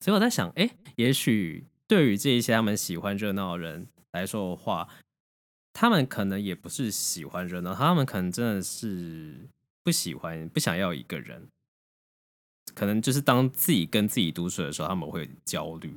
所以我在想，哎，也许对于这一些他们喜欢热闹的人来说的话，他们可能也不是喜欢热闹，他们可能真的是不喜欢、不想要一个人。可能就是当自己跟自己独处的时候，他们会焦虑。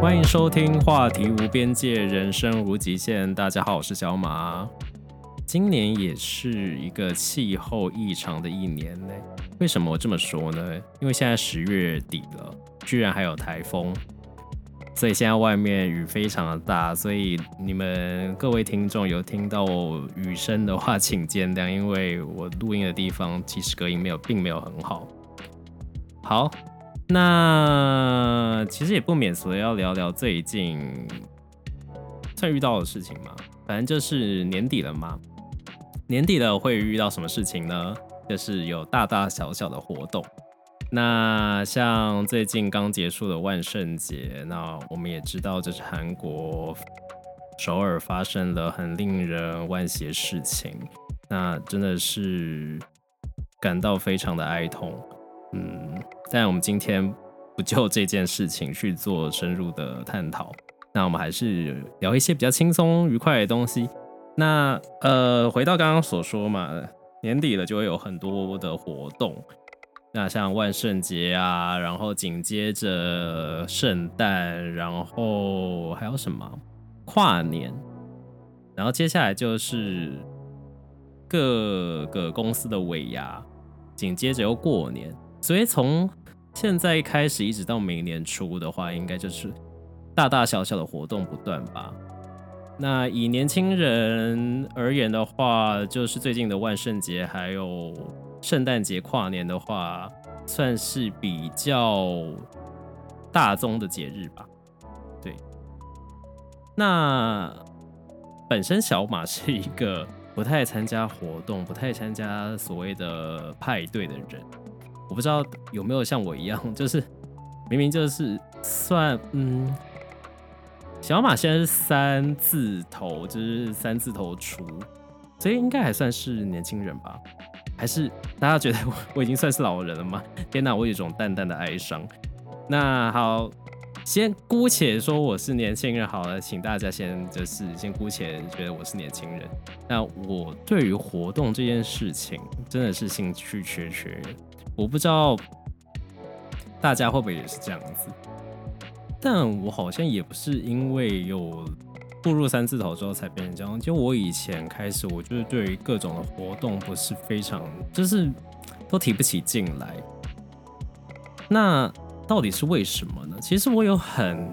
欢迎收听话题无边界，人生无极限。大家好，我是小马。今年也是一个气候异常的一年呢。为什么我这么说呢？因为现在十月底了，居然还有台风，所以现在外面雨非常的大。所以你们各位听众有听到雨声的话，请见谅，因为我录音的地方其实隔音没有，并没有很好。好。那其实也不免俗的要聊聊最近算遇到的事情嘛，反正就是年底了嘛。年底了会遇到什么事情呢？就是有大大小小的活动。那像最近刚结束的万圣节，那我们也知道，这是韩国首尔发生了很令人惋惜的事情，那真的是感到非常的哀痛。嗯，但我们今天不就这件事情去做深入的探讨，那我们还是聊一些比较轻松愉快的东西。那呃，回到刚刚所说嘛，年底了就会有很多的活动，那像万圣节啊，然后紧接着圣诞，然后还有什么跨年，然后接下来就是各个公司的尾牙，紧接着又过年。所以从现在开始一直到明年初的话，应该就是大大小小的活动不断吧。那以年轻人而言的话，就是最近的万圣节还有圣诞节、跨年的话，算是比较大宗的节日吧。对。那本身小马是一个不太参加活动、不太参加所谓的派对的人。我不知道有没有像我一样，就是明明就是算嗯，小马现在是三字头，就是三字头出，所以应该还算是年轻人吧？还是大家觉得我我已经算是老人了吗？天哪，我有一种淡淡的哀伤。那好，先姑且说我是年轻人好了，请大家先就是先姑且觉得我是年轻人。那我对于活动这件事情真的是兴趣缺缺。我不知道大家会不会也是这样子，但我好像也不是因为有步入三字头之后才变成这样。就我以前开始，我就是对于各种的活动不是非常，就是都提不起劲来。那到底是为什么呢？其实我有很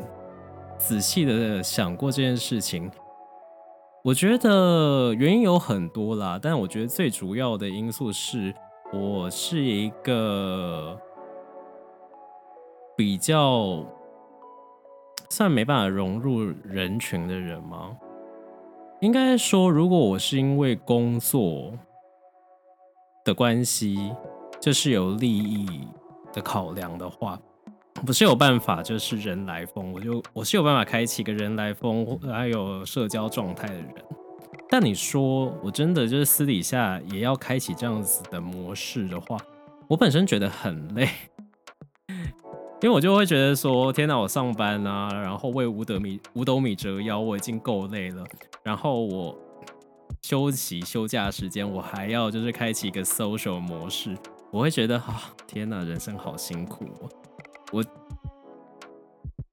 仔细的想过这件事情。我觉得原因有很多啦，但我觉得最主要的因素是。我是一个比较算没办法融入人群的人吗？应该说，如果我是因为工作的关系，就是有利益的考量的话，不是有办法，就是人来疯，我就我是有办法开启一个人来疯，还有社交状态的人。但你说我真的就是私底下也要开启这样子的模式的话，我本身觉得很累，因为我就会觉得说，天哪，我上班啊，然后为五斗米五斗米折腰，我已经够累了，然后我休息休假时间，我还要就是开启一个 social 模式，我会觉得啊，天哪，人生好辛苦哦，我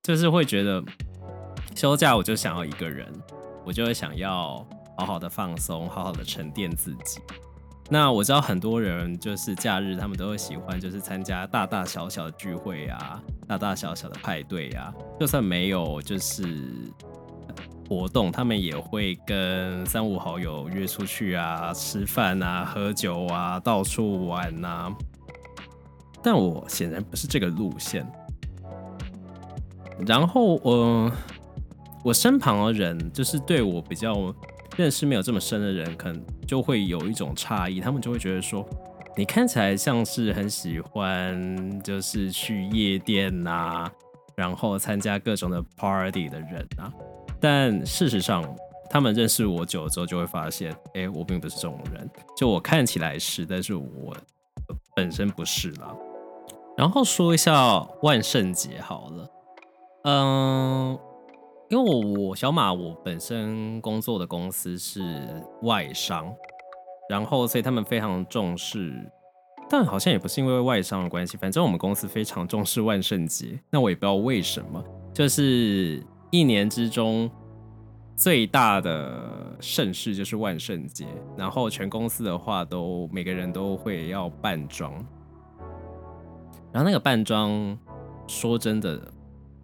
就是会觉得休假我就想要一个人，我就会想要。好好的放松，好好的沉淀自己。那我知道很多人就是假日，他们都会喜欢就是参加大大小小的聚会啊，大大小小的派对啊。就算没有就是活动，他们也会跟三五好友约出去啊，吃饭啊，喝酒啊，到处玩啊。但我显然不是这个路线。然后，呃，我身旁的人，就是对我比较认识没有这么深的人，可能就会有一种诧异，他们就会觉得说，你看起来像是很喜欢，就是去夜店呐、啊，然后参加各种的 party 的人啊。但事实上，他们认识我久了之后，就会发现，哎，我并不是这种人。就我看起来是，但是我本身不是啦。然后说一下万圣节好了。嗯，因为我我小马我本身工作的公司是外商，然后所以他们非常重视，但好像也不是因为外商的关系，反正我们公司非常重视万圣节。那我也不知道为什么，就是一年之中最大的盛事就是万圣节，然后全公司的话都每个人都会要扮装，然后那个扮装，说真的。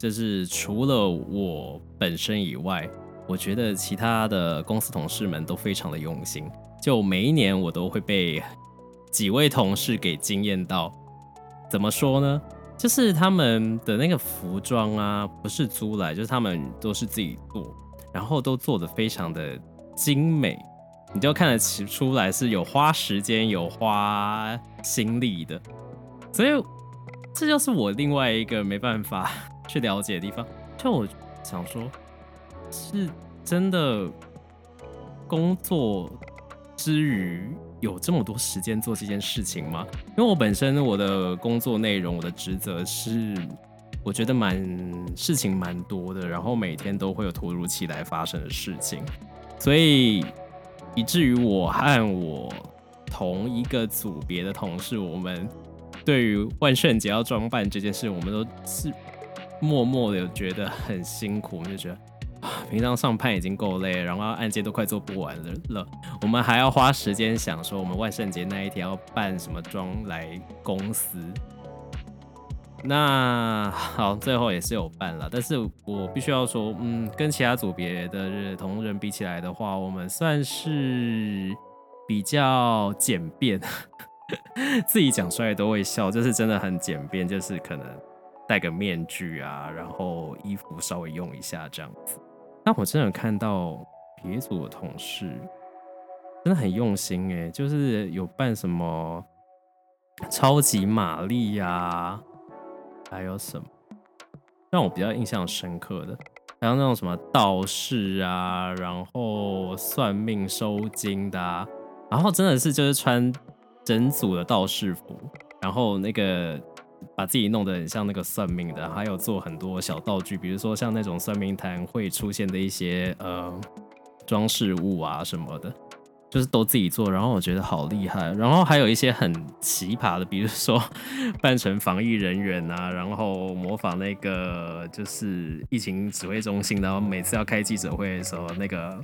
就是除了我本身以外，我觉得其他的公司同事们都非常的用心。就每一年我都会被几位同事给惊艳到。怎么说呢？就是他们的那个服装啊，不是租来，就是他们都是自己做，然后都做得非常的精美，你就看得起出来是有花时间、有花心力的。所以这就是我另外一个没办法。去了解的地方，就我想说，是真的工作之余有这么多时间做这件事情吗？因为我本身我的工作内容，我的职责是，我觉得蛮事情蛮多的，然后每天都会有突如其来发生的事情，所以以至于我和我同一个组别的同事，我们对于万圣节要装扮这件事，我们都是。默默的觉得很辛苦，我们就觉得啊，平常上班已经够累，然后案件都快做不完了了，我们还要花时间想说我们万圣节那一天要扮什么妆来公司。那好，最后也是有扮了，但是我必须要说，嗯，跟其他组别的同仁比起来的话，我们算是比较简便，自己讲出来都会笑，就是真的很简便，就是可能。戴个面具啊，然后衣服稍微用一下这样子。但我真的看到别组的同事真的很用心哎，就是有扮什么超级玛丽呀，还有什么让我比较印象深刻的，还有那种什么道士啊，然后算命收金的啊，然后真的是就是穿整组的道士服，然后那个。把自己弄得很像那个算命的，还有做很多小道具，比如说像那种算命坛会出现的一些呃装饰物啊什么的，就是都自己做，然后我觉得好厉害。然后还有一些很奇葩的，比如说 扮成防疫人员啊，然后模仿那个就是疫情指挥中心，然后每次要开记者会的时候那个。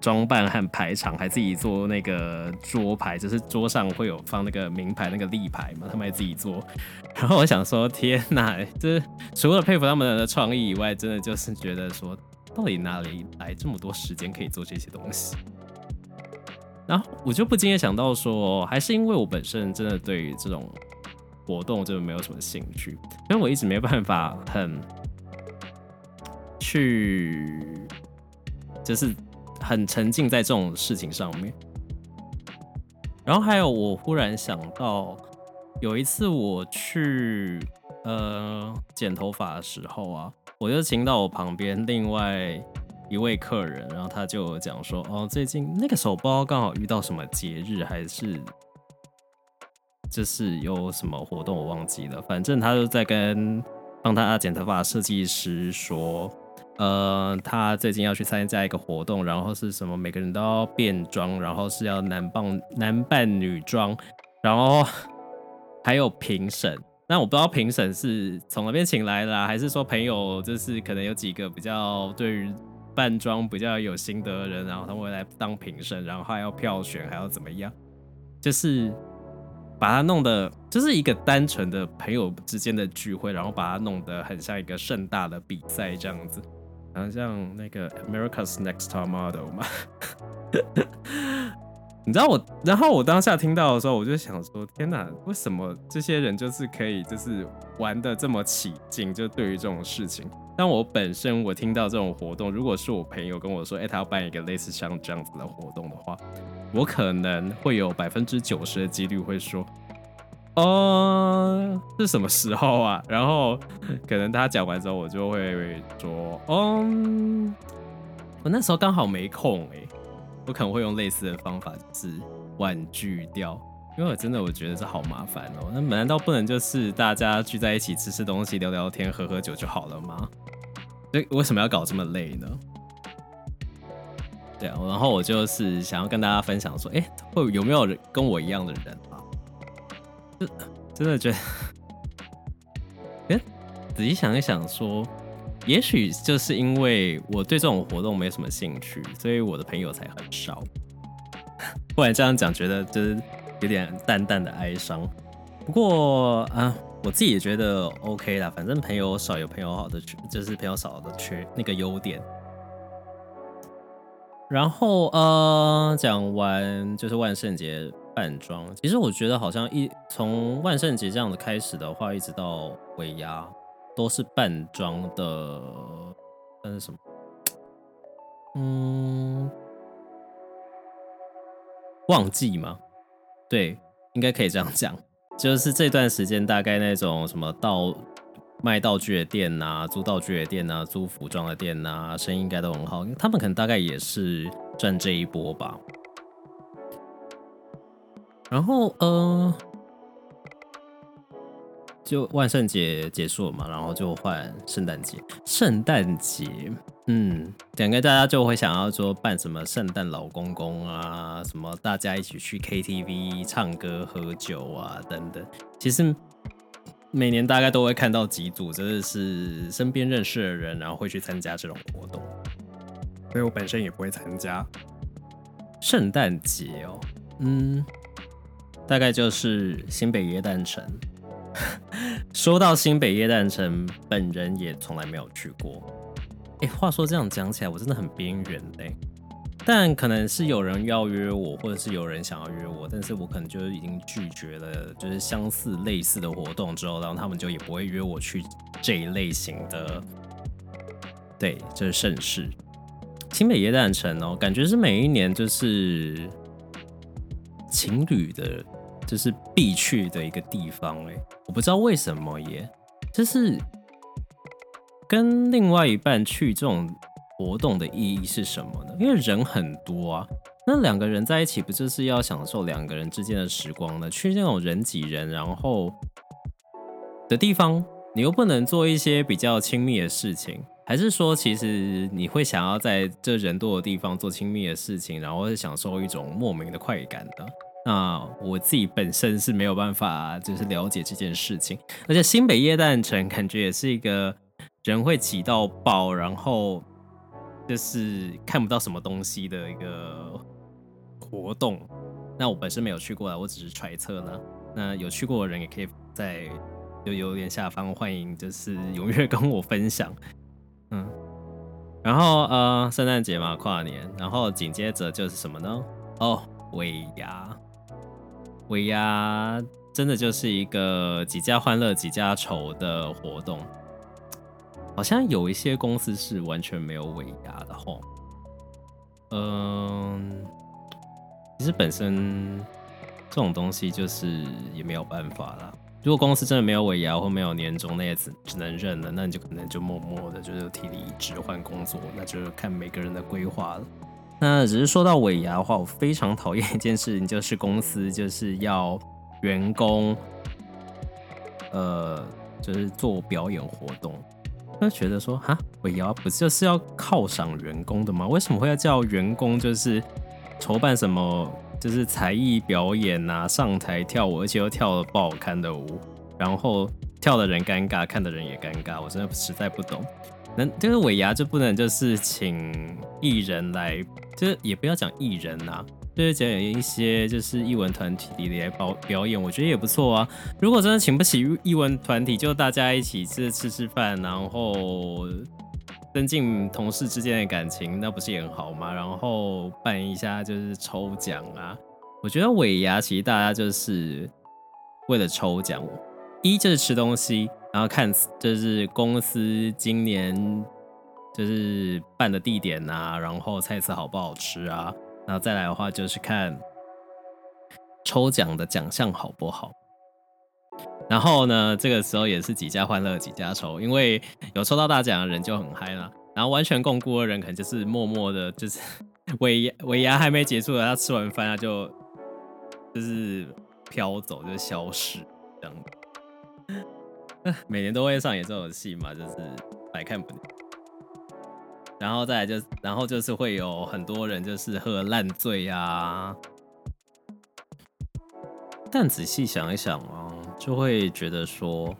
装扮和排场，还自己做那个桌牌，就是桌上会有放那个名牌、那个立牌嘛，他们还自己做。然后我想说，天哪，就是除了佩服他们的创意以外，真的就是觉得说，到底哪里来这么多时间可以做这些东西？然后我就不禁的想到说，还是因为我本身真的对于这种活动就没有什么兴趣，因为我一直没办法很去，就是。很沉浸在这种事情上面，然后还有，我忽然想到，有一次我去呃剪头发的时候啊，我就请到我旁边另外一位客人，然后他就讲说，哦，最近那个手包刚好遇到什么节日，还是就是有什么活动，我忘记了，反正他就在跟帮他剪头发的设计师说。呃，他最近要去参加一个活动，然后是什么？每个人都要变装，然后是要男扮男扮女装，然后还有评审。那我不知道评审是从哪边请来的，还是说朋友就是可能有几个比较对于扮装比较有心得的人，然后他们会来当评审，然后还要票选，还要怎么样？就是把它弄得就是一个单纯的朋友之间的聚会，然后把它弄得很像一个盛大的比赛这样子。然后像那个 America's Next Top Model 嘛。你知道我，然后我当下听到的时候，我就想说：天哪，为什么这些人就是可以就是玩的这么起劲？就对于这种事情，但我本身我听到这种活动，如果是我朋友跟我说，哎，他要办一个类似像这样子的活动的话，我可能会有百分之九十的几率会说，哦，是什么时候啊？然后可能他讲完之后，我就会说，嗯，我那时候刚好没空哎。我可能会用类似的方法，就是婉拒掉，因为我真的我觉得这好麻烦哦。那难道不能就是大家聚在一起吃吃东西、聊聊天、喝喝酒就好了吗？对为什么要搞这么累呢？对啊，然后我就是想要跟大家分享说，哎，会有没有人跟我一样的人？真的觉得，哎，仔细想一想说。也许就是因为我对这种活动没什么兴趣，所以我的朋友才很少。不然这样讲，觉得就是有点淡淡的哀伤。不过啊，我自己也觉得 OK 啦，反正朋友少有朋友好的缺，就是朋友少的缺那个优点。然后呃，讲完就是万圣节扮装，其实我觉得好像一从万圣节这样子开始的话，一直到尾牙。都是扮装的，那是什么？嗯，旺季吗？对，应该可以这样讲。就是这段时间，大概那种什么道卖道具的店呐、啊，租道具的店呐、啊，租服装的店呐、啊，生意应该都很好。他们可能大概也是赚这一波吧。然后，呃。就万圣节结束了嘛，然后就换圣诞节。圣诞节，嗯，两个大家就会想要说办什么圣诞老公公啊，什么大家一起去 KTV 唱歌喝酒啊等等。其实每年大概都会看到几组，真的是身边认识的人，然后会去参加这种活动。所以我本身也不会参加圣诞节哦。嗯，大概就是新北耶诞城。说到新北耶诞城，本人也从来没有去过。哎，话说这样讲起来，我真的很边缘嘞。但可能是有人要约我，或者是有人想要约我，但是我可能就已经拒绝了，就是相似类似的活动之后，然后他们就也不会约我去这一类型的。对，就是盛事。新北耶诞城哦，感觉是每一年就是情侣的。就是必去的一个地方哎，我不知道为什么耶，就是跟另外一半去这种活动的意义是什么呢？因为人很多啊，那两个人在一起不就是要享受两个人之间的时光呢？去那种人挤人然后的地方，你又不能做一些比较亲密的事情，还是说其实你会想要在这人多的地方做亲密的事情，然后是享受一种莫名的快感的？那我自己本身是没有办法，就是了解这件事情。而且新北耶诞城感觉也是一个人会挤到爆，然后就是看不到什么东西的一个活动。那我本身没有去过啊，我只是揣测呢。那有去过的人也可以在就留言下方欢迎，就是踊跃跟我分享。嗯，然后呃，圣诞节嘛，跨年，然后紧接着就是什么呢？哦，尾牙。尾牙真的就是一个几家欢乐几家愁的活动，好像有一些公司是完全没有尾牙的吼。嗯，其实本身这种东西就是也没有办法啦。如果公司真的没有尾牙或没有年终，那也只只能认了。那你就可能就默默的就是提离职换工作，那就是看每个人的规划了。那只是说到尾牙的话，我非常讨厌一件事情，就是公司就是要员工，呃，就是做表演活动。就觉得说，哈，尾牙不就是要犒赏员工的吗？为什么会要叫员工就是筹办什么，就是才艺表演啊，上台跳舞，而且又跳了不好看的舞，然后跳的人尴尬，看的人也尴尬，我真的实在不懂。那这个尾牙就不能就是请艺人来。就是也不要讲艺人呐、啊，就是讲一些就是艺文团体里来表表演，我觉得也不错啊。如果真的请不起艺文团体，就大家一起吃吃吃饭，然后增进同事之间的感情，那不是也很好吗？然后办一下就是抽奖啊，我觉得尾牙其实大家就是为了抽奖，一就是吃东西，然后看就是公司今年就是办的地点啊，然后菜色好不好吃啊，然后再来的话就是看抽奖的奖项好不好。然后呢，这个时候也是几家欢乐几家愁，因为有抽到大奖的人就很嗨了，然后完全摃龟的人可能就是默默的，就是 尾牙尾牙还没结束，他吃完饭他就就是飘走，就消失这样。每年都会上演这种戏嘛，就是百看不腻。然后再来就，然后就是会有很多人就是喝烂醉啊，但仔细想一想啊。就会觉得说，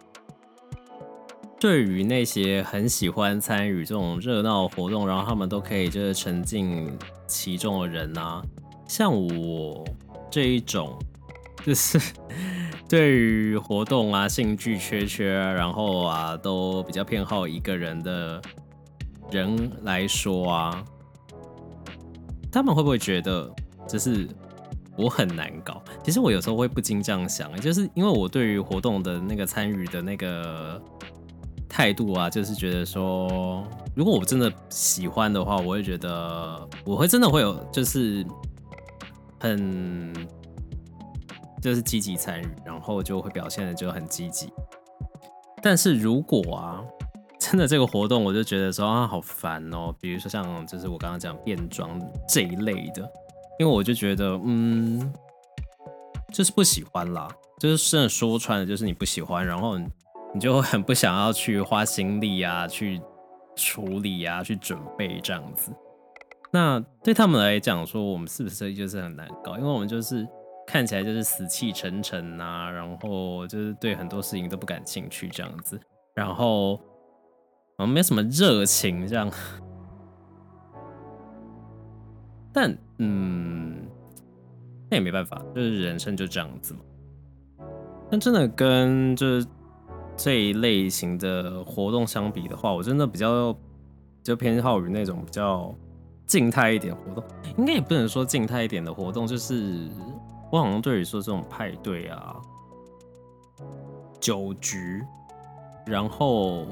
对于那些很喜欢参与这种热闹活动，然后他们都可以就是沉浸其中的人啊，像我这一种，就是 对于活动啊兴趣缺缺，然后啊都比较偏好一个人的人来说啊，他们会不会觉得就是？我很难搞，其实我有时候会不禁这样想，就是因为我对于活动的那个参与的那个态度啊，就是觉得说，如果我真的喜欢的话，我会觉得我会真的会有，就是很就是积极参与，然后就会表现的就很积极。但是如果啊，真的这个活动，我就觉得说啊，好烦哦，比如说像就是我刚刚讲变装这一类的。因为我就觉得，嗯，就是不喜欢啦，就是真的说穿了，就是你不喜欢，然后你就很不想要去花心力啊，去处理啊，去准备这样子。那对他们来讲，说我们是不是就是很难搞？因为我们就是看起来就是死气沉沉啊，然后就是对很多事情都不感兴趣这样子，然后我没什么热情这样。但嗯，那也没办法，就是人生就这样子嘛。但真的跟就是这一类型的活动相比的话，我真的比较就偏好于那种比较静态一点活动。应该也不能说静态一点的活动，就是我好像对于说这种派对啊、酒局，然后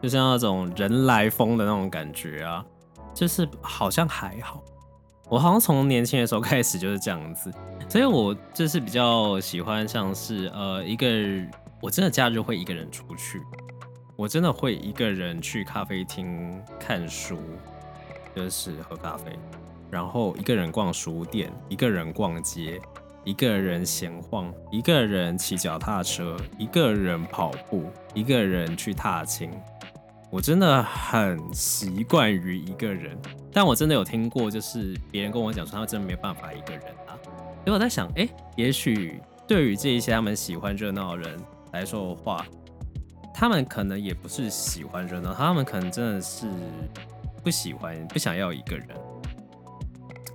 就像那种人来疯的那种感觉啊，就是好像还好。我好像从年轻的时候开始就是这样子，所以我就是比较喜欢像是呃一个，我真的假日会一个人出去，我真的会一个人去咖啡厅看书，就是喝咖啡，然后一个人逛书店，一个人逛街，一个人闲晃，一个人骑脚踏车，一个人跑步，一个人去踏青。我真的很习惯于一个人，但我真的有听过，就是别人跟我讲说，他真的没办法一个人啊。所以我在想，哎、也许对于这一些他们喜欢热闹的人来说的话，他们可能也不是喜欢热闹，他们可能真的是不喜欢、不想要一个人。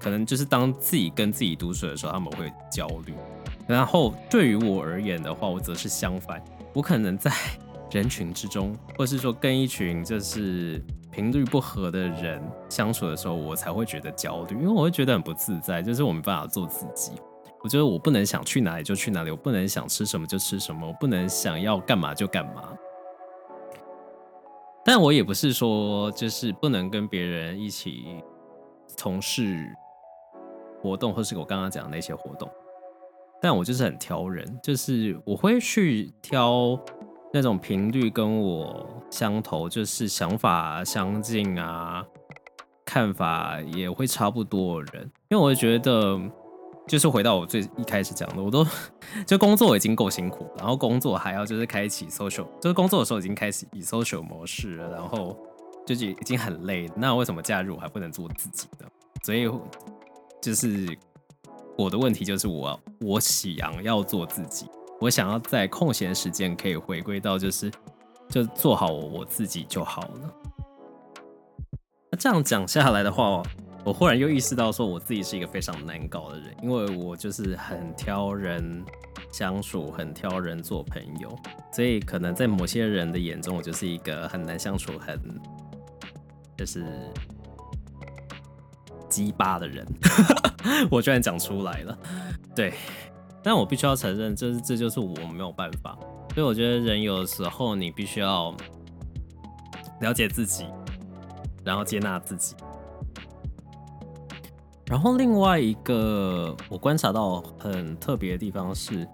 可能就是当自己跟自己独处的时候，他们会焦虑。然后对于我而言的话，我则是相反，我可能在。人群之中，或是说跟一群就是频率不合的人相处的时候，我才会觉得焦虑，因为我会觉得很不自在，就是我没办法做自己。我觉得我不能想去哪里就去哪里，我不能想吃什么就吃什么，我不能想要干嘛就干嘛。但我也不是说就是不能跟别人一起从事活动，或是我刚刚讲的那些活动，但我就是很挑人，就是我会去挑。那种频率跟我相投，就是想法相近啊，看法也会差不多的人，因为我觉得，就是回到我最一开始讲的，我都就工作已经够辛苦，然后工作还要就是开启 social，就是工作的时候已经开启以 social 模式了，然后就是已经很累，那为什么假日我还不能做自己呢？所以就是我的问题就是我我想要做自己。我想要在空闲时间可以回归到，就是就做好我自己就好了。那这样讲下来的话，我忽然又意识到，说我自己是一个非常难搞的人，因为我就是很挑人相处，很挑人做朋友，所以可能在某些人的眼中，我就是一个很难相处、很就是鸡巴的人，我居然讲出来了。对，但我必须要承认，这这就是我没有办法。所以我觉得人有的时候你必须要了解自己，然后接纳自己。然后另外一个我观察到很特别的地方是，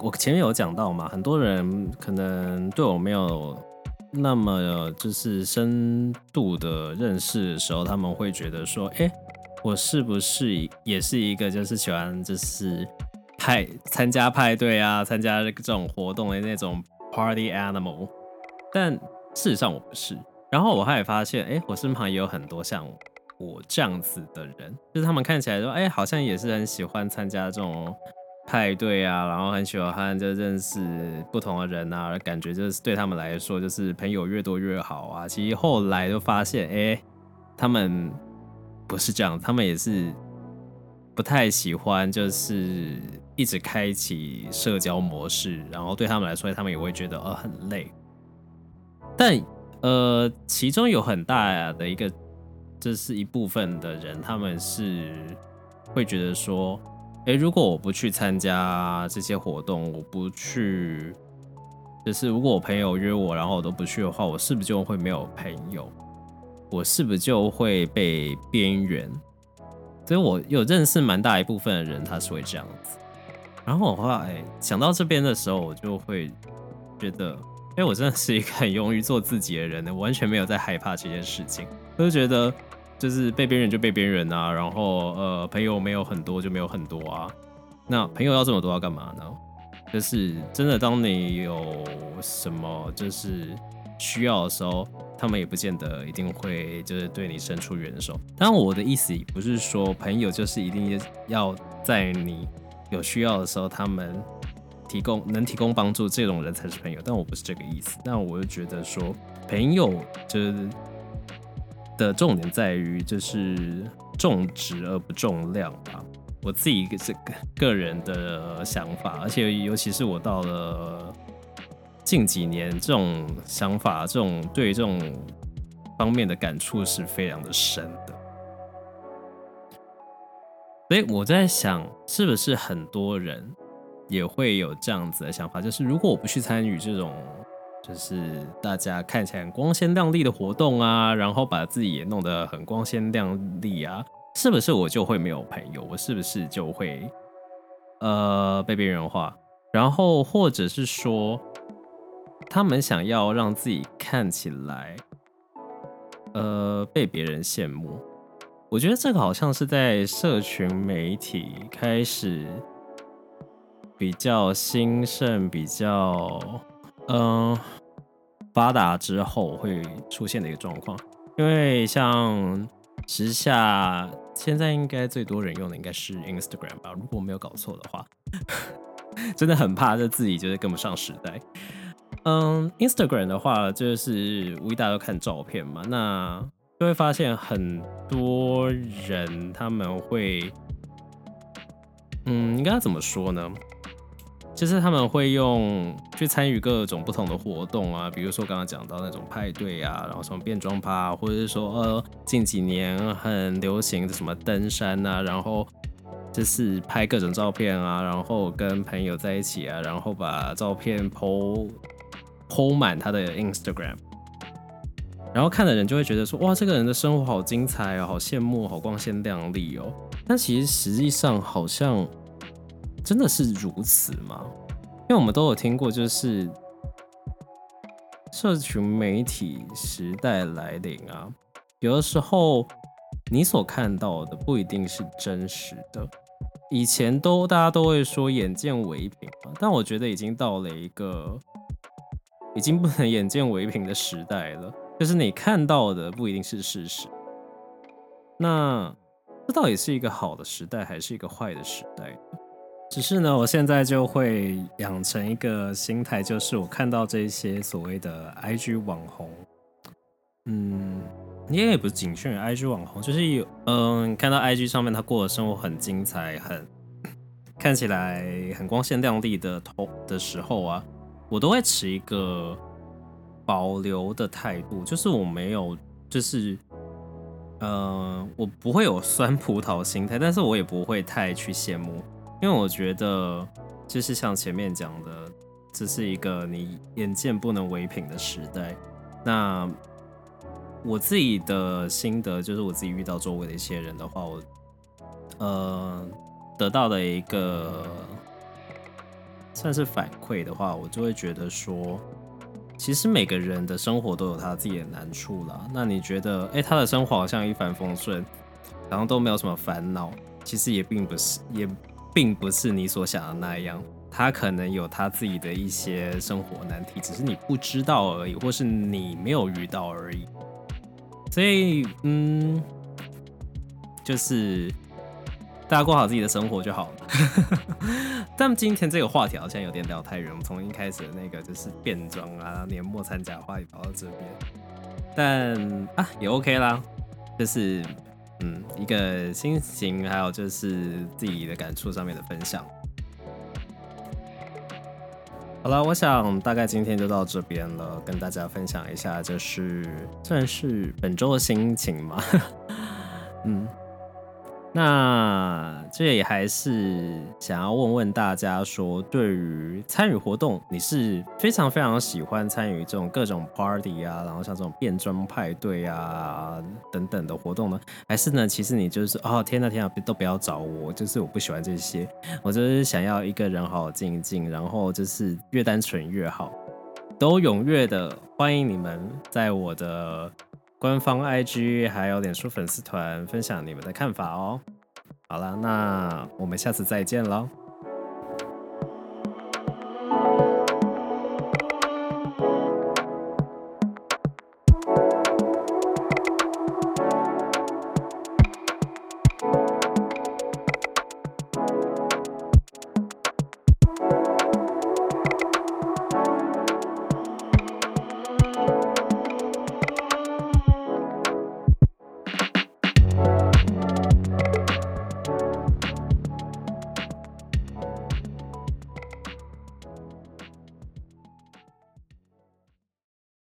我前面有讲到嘛，很多人可能对我没有那么就是深度的认识的时候，他们会觉得说，哎，我是不是也是一个就是喜欢就是派参加派对啊，参加这种活动的那种 party animal？但事实上我不是。然后我还发现，哎，我身旁也有很多像。我这样子的人，就是他们看起来说，哎、好像也是很喜欢参加这种派对啊，然后很喜欢就认识不同的人啊，感觉就是对他们来说，就是朋友越多越好啊。其实后来就发现，哎、他们不是这样，他们也是不太喜欢，就是一直开启社交模式，然后对他们来说，他们也会觉得呃很累。但呃，其中有很大的一个。这是一部分的人，他们是会觉得说，诶，如果我不去参加这些活动，我不去，就是如果我朋友约我，然后我都不去的话，我是不是就会没有朋友？我是不是就会被边缘？所以我有认识蛮大一部分的人，他是会这样子。然后我后来想到这边的时候，我就会觉得，诶，我真的是一个很勇于做自己的人，完全没有在害怕这件事情，我就觉得。就是被边缘就被边缘啊，然后呃，朋友没有很多就没有很多啊。那朋友要这么多要干嘛呢？就是真的，当你有什么就是需要的时候，他们也不见得一定会就是对你伸出援手。当然，我的意思不是说朋友就是一定要在你有需要的时候，他们提供能提供帮助这种人才是朋友。但我不是这个意思。那我就觉得说，朋友就是。的重点在于就是重质而不重量吧，我自己这个个人的想法，而且尤其是我到了近几年，这种想法，这种对这种方面的感触是非常的深的。所以我在想，是不是很多人也会有这样子的想法，就是如果我不去参与这种。就是大家看起来很光鲜亮丽的活动啊，然后把自己也弄得很光鲜亮丽啊，是不是我就会没有朋友？我是不是就会呃被边缘化？然后或者是说，他们想要让自己看起来呃被别人羡慕？我觉得这个好像是在社群媒体开始比较兴盛，比较。嗯，发达之后会出现的一个状况，因为像时下现在应该最多人用的应该是 Instagram 吧，如果没有搞错的话，真的很怕这自己就是跟不上时代。嗯，Instagram 的话就是无一大家都看照片嘛，那就会发现很多人他们会，嗯，应该怎么说呢？就是他们会用去参与各种不同的活动啊，比如说刚刚讲到那种派对啊，然后什么变装趴，或者是说呃近几年很流行的什么登山啊，然后就是拍各种照片啊，然后跟朋友在一起啊，然后把照片 po po 满他的 Instagram，然后看的人就会觉得说哇，这个人的生活好精彩哦，好羡慕，好光鲜亮丽哦。但其实实际上好像。真的是如此吗？因为我们都有听过，就是社群媒体时代来临啊，有的时候你所看到的不一定是真实的。以前都大家都会说眼见为凭嘛，但我觉得已经到了一个已经不能眼见为凭的时代了，就是你看到的不一定是事实。那这到底是一个好的时代，还是一个坏的时代？只是呢，我现在就会养成一个心态，就是我看到这些所谓的 IG 网红，嗯，应该也不是仅限于 IG 网红，就是有，嗯，看到 IG 上面他过的生活很精彩，很看起来很光鲜亮丽的头的时候啊，我都会持一个保留的态度，就是我没有，就是呃，我不会有酸葡萄心态，但是我也不会太去羡慕，因为我觉得就是像前面讲的，这是一个你眼见不能为凭的时代。那我自己的心得就是，我自己遇到周围的一些人的话，我呃得到的一个。算是反馈的话，我就会觉得说，其实每个人的生活都有他自己的难处啦。那你觉得，哎、他的生活好像一帆风顺，然后都没有什么烦恼，其实也并不是，也并不是你所想的那样。他可能有他自己的一些生活难题，只是你不知道而已，或是你没有遇到而已。所以，嗯，就是。大家过好自己的生活就好了。但今天这个话题好像有点聊太远，我们从一开始的那个就是变装啊、年末参加话题聊到这边，但啊也 OK 啦，就是嗯一个心情，还有就是自己的感触上面的分享。好了，我想大概今天就到这边了，跟大家分享一下，就是算是本周的心情嘛，嗯。那这也还是想要问问大家说，对于参与活动，你是非常非常喜欢参与这种各种 party 啊，然后像这种变装派对啊等等的活动呢？还是呢，其实你就是哦，天呐天呐，都不要找我，就是我不喜欢这些，我就是想要一个人好好静一静，然后就是越单纯越好，都踊跃的欢迎你们在我的。官方 IG 还有脸书粉丝团分享你们的看法哦。好了，那我们下次再见喽。